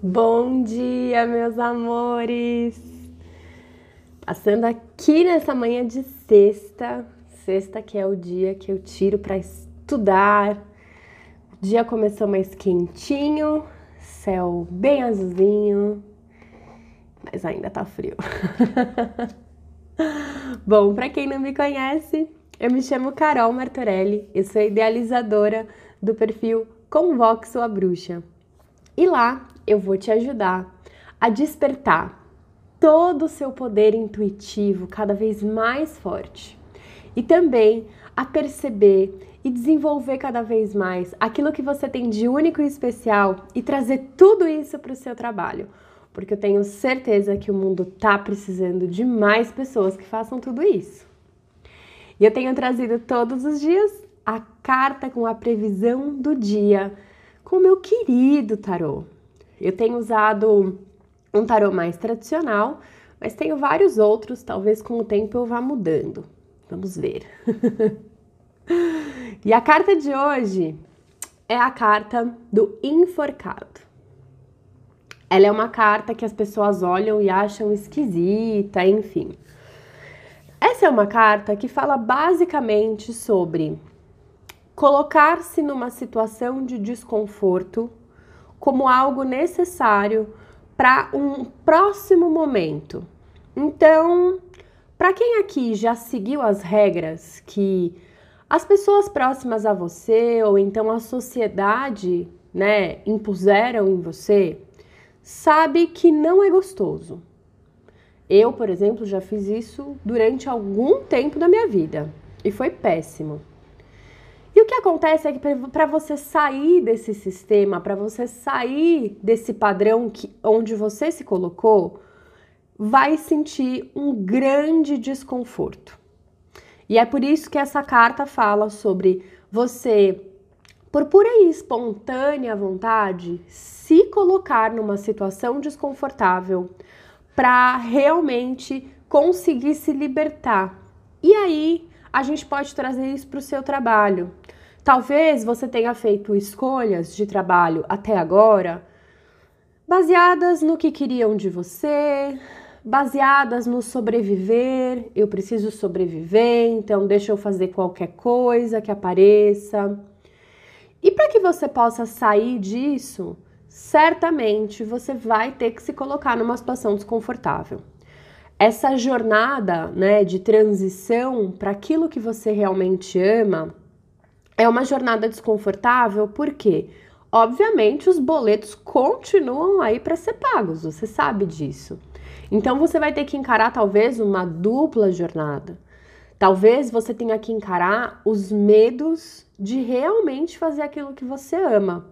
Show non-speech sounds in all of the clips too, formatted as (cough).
Bom dia, meus amores! Passando aqui nessa manhã de sexta, sexta que é o dia que eu tiro para estudar. O dia começou mais quentinho, céu bem azulzinho, mas ainda tá frio. (laughs) Bom, para quem não me conhece, eu me chamo Carol Martorelli, eu sou idealizadora do perfil Convoxo a Bruxa. E lá eu vou te ajudar a despertar todo o seu poder intuitivo cada vez mais forte e também a perceber e desenvolver cada vez mais aquilo que você tem de único e especial e trazer tudo isso para o seu trabalho. Porque eu tenho certeza que o mundo está precisando de mais pessoas que façam tudo isso. E eu tenho trazido todos os dias a carta com a previsão do dia com o meu querido tarô. Eu tenho usado um tarô mais tradicional, mas tenho vários outros, talvez com o tempo eu vá mudando. Vamos ver. (laughs) e a carta de hoje é a carta do enforcado. Ela é uma carta que as pessoas olham e acham esquisita, enfim. Essa é uma carta que fala basicamente sobre colocar-se numa situação de desconforto como algo necessário para um próximo momento. Então, para quem aqui já seguiu as regras que as pessoas próximas a você ou então a sociedade, né, impuseram em você, sabe que não é gostoso. Eu, por exemplo, já fiz isso durante algum tempo da minha vida e foi péssimo. Que acontece é que para você sair desse sistema, para você sair desse padrão que, onde você se colocou, vai sentir um grande desconforto. E é por isso que essa carta fala sobre você, por pura e espontânea vontade, se colocar numa situação desconfortável para realmente conseguir se libertar. E aí a gente pode trazer isso para o seu trabalho. Talvez você tenha feito escolhas de trabalho até agora baseadas no que queriam de você, baseadas no sobreviver. Eu preciso sobreviver, então deixa eu fazer qualquer coisa que apareça. E para que você possa sair disso, certamente você vai ter que se colocar numa situação desconfortável essa jornada né, de transição para aquilo que você realmente ama é uma jornada desconfortável porque, obviamente, os boletos continuam aí para ser pagos, você sabe disso. Então você vai ter que encarar talvez uma dupla jornada. Talvez você tenha que encarar os medos de realmente fazer aquilo que você ama.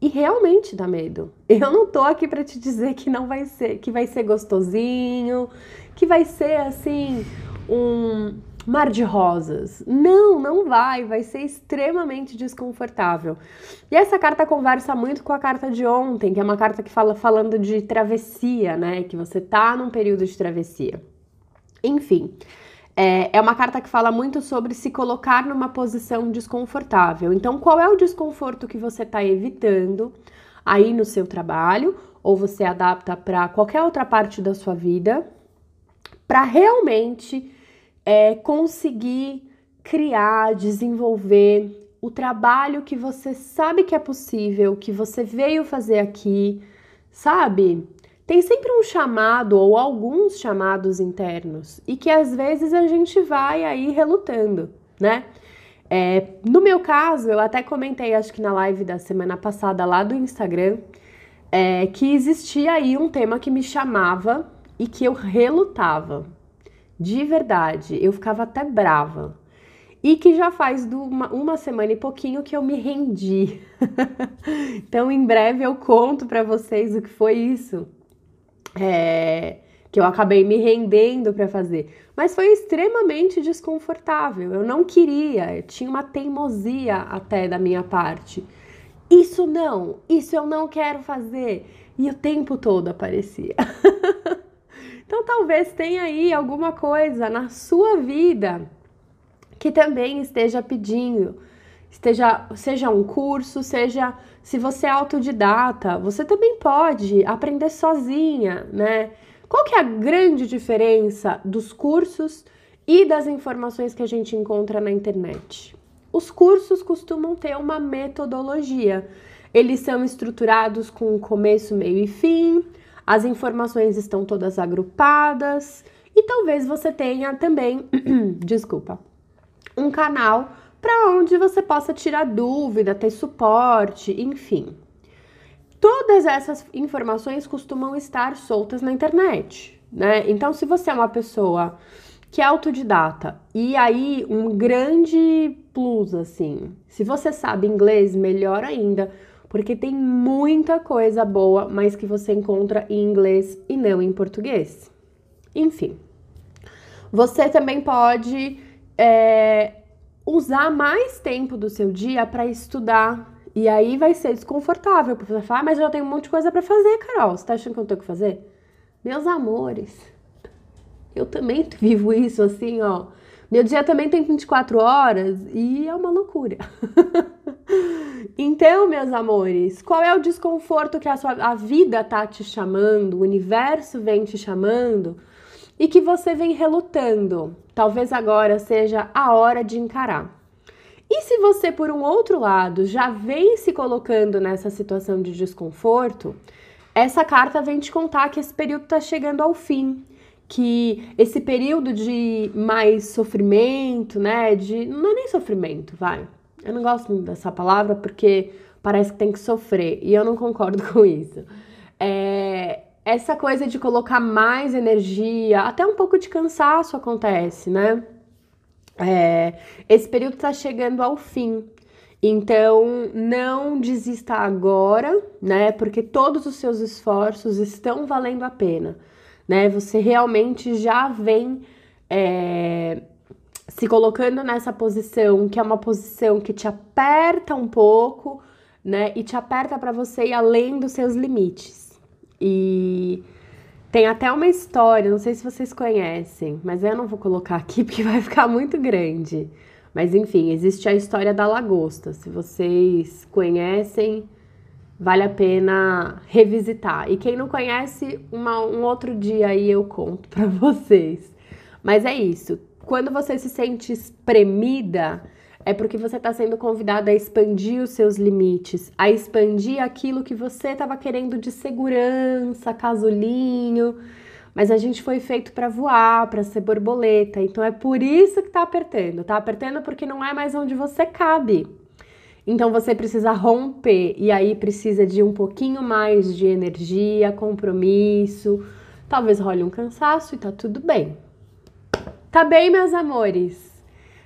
E realmente dá medo. (laughs) Eu não tô aqui para te dizer que não vai ser, que vai ser gostosinho, que vai ser assim um mar de rosas. Não, não vai, vai ser extremamente desconfortável. E essa carta conversa muito com a carta de ontem, que é uma carta que fala falando de travessia, né? Que você tá num período de travessia. Enfim, é, é uma carta que fala muito sobre se colocar numa posição desconfortável. Então, qual é o desconforto que você está evitando aí no seu trabalho? Ou você adapta para qualquer outra parte da sua vida, para realmente é, conseguir criar, desenvolver o trabalho que você sabe que é possível, que você veio fazer aqui, sabe? Tem sempre um chamado ou alguns chamados internos e que às vezes a gente vai aí relutando, né? É, no meu caso, eu até comentei, acho que na live da semana passada lá do Instagram, é, que existia aí um tema que me chamava e que eu relutava. De verdade, eu ficava até brava. E que já faz uma, uma semana e pouquinho que eu me rendi. (laughs) então, em breve eu conto para vocês o que foi isso. É, que eu acabei me rendendo para fazer. Mas foi extremamente desconfortável. Eu não queria, eu tinha uma teimosia até da minha parte. Isso não, isso eu não quero fazer. E o tempo todo aparecia. (laughs) Então talvez tenha aí alguma coisa na sua vida que também esteja pedindo, Esteja, seja um curso, seja se você é autodidata, você também pode aprender sozinha, né? Qual que é a grande diferença dos cursos e das informações que a gente encontra na internet? Os cursos costumam ter uma metodologia. Eles são estruturados com começo, meio e fim, as informações estão todas agrupadas e talvez você tenha também, (clears throat) desculpa, um canal para onde você possa tirar dúvida, ter suporte, enfim. Todas essas informações costumam estar soltas na internet, né? Então, se você é uma pessoa que é autodidata e aí um grande plus assim, se você sabe inglês, melhor ainda, porque tem muita coisa boa, mas que você encontra em inglês e não em português. Enfim, você também pode é, usar mais tempo do seu dia para estudar e aí vai ser desconfortável, porque você fala, ah, mas eu já tenho um monte de coisa para fazer, Carol. Você tá achando que eu tenho que fazer? Meus amores, eu também (laughs) vivo isso assim, ó. Meu dia também tem 24 horas e é uma loucura. (laughs) então, meus amores, qual é o desconforto que a sua a vida tá te chamando, o universo vem te chamando e que você vem relutando? Talvez agora seja a hora de encarar. E se você, por um outro lado, já vem se colocando nessa situação de desconforto, essa carta vem te contar que esse período está chegando ao fim, que esse período de mais sofrimento, né, de não é nem sofrimento, vai. Eu não gosto muito dessa palavra porque parece que tem que sofrer e eu não concordo (laughs) com isso. É, essa coisa de colocar mais energia, até um pouco de cansaço acontece, né? É, esse período está chegando ao fim. Então, não desista agora, né? Porque todos os seus esforços estão valendo a pena, né? Você realmente já vem é, se colocando nessa posição, que é uma posição que te aperta um pouco, né? E te aperta para você ir além dos seus limites. E tem até uma história, não sei se vocês conhecem, mas eu não vou colocar aqui (laughs) porque vai ficar muito grande. Mas enfim, existe a história da lagosta. Se vocês conhecem, vale a pena revisitar. E quem não conhece, uma, um outro dia aí eu conto para (laughs) vocês. Mas é isso. Quando você se sente espremida, é porque você está sendo convidada a expandir os seus limites, a expandir aquilo que você estava querendo de segurança, casulinho. Mas a gente foi feito para voar, para ser borboleta. Então é por isso que está apertando. Tá apertando porque não é mais onde você cabe. Então você precisa romper e aí precisa de um pouquinho mais de energia, compromisso. Talvez role um cansaço e tá tudo bem. Tá bem, meus amores?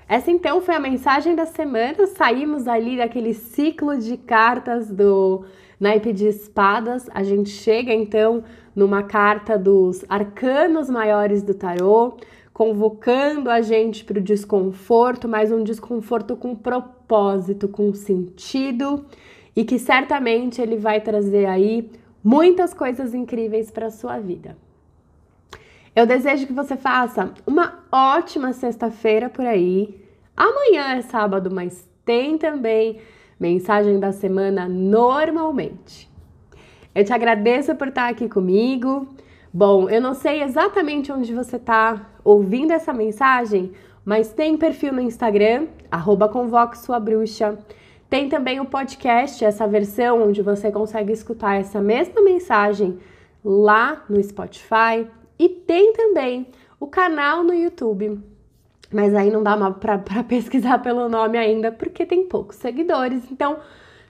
Essa então foi a mensagem da semana. Saímos ali daquele ciclo de cartas do naipe de espadas. A gente chega então numa carta dos arcanos maiores do tarô, convocando a gente para o desconforto, mas um desconforto com propósito, com sentido e que certamente ele vai trazer aí muitas coisas incríveis para sua vida. Eu desejo que você faça uma ótima sexta-feira por aí. Amanhã é sábado, mas tem também mensagem da semana normalmente. Eu te agradeço por estar aqui comigo. Bom, eu não sei exatamente onde você está ouvindo essa mensagem, mas tem perfil no Instagram, arroba Sua Bruxa. Tem também o podcast, essa versão onde você consegue escutar essa mesma mensagem lá no Spotify, e tem também o canal no YouTube. Mas aí não dá para (laughs) pesquisar pelo nome ainda, porque tem poucos seguidores. Então,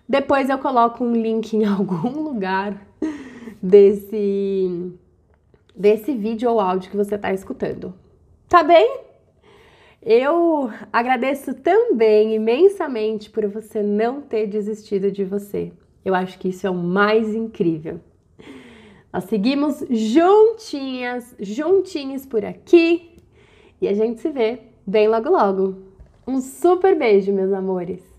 depois eu coloco um link em (laughs) algum lugar desse, desse vídeo ou áudio que você está escutando. Tá bem? Eu agradeço também imensamente por você não ter desistido de você. Eu acho que isso é o mais incrível. Nós seguimos juntinhas, juntinhos por aqui e a gente se vê bem logo logo. Um super beijo, meus amores!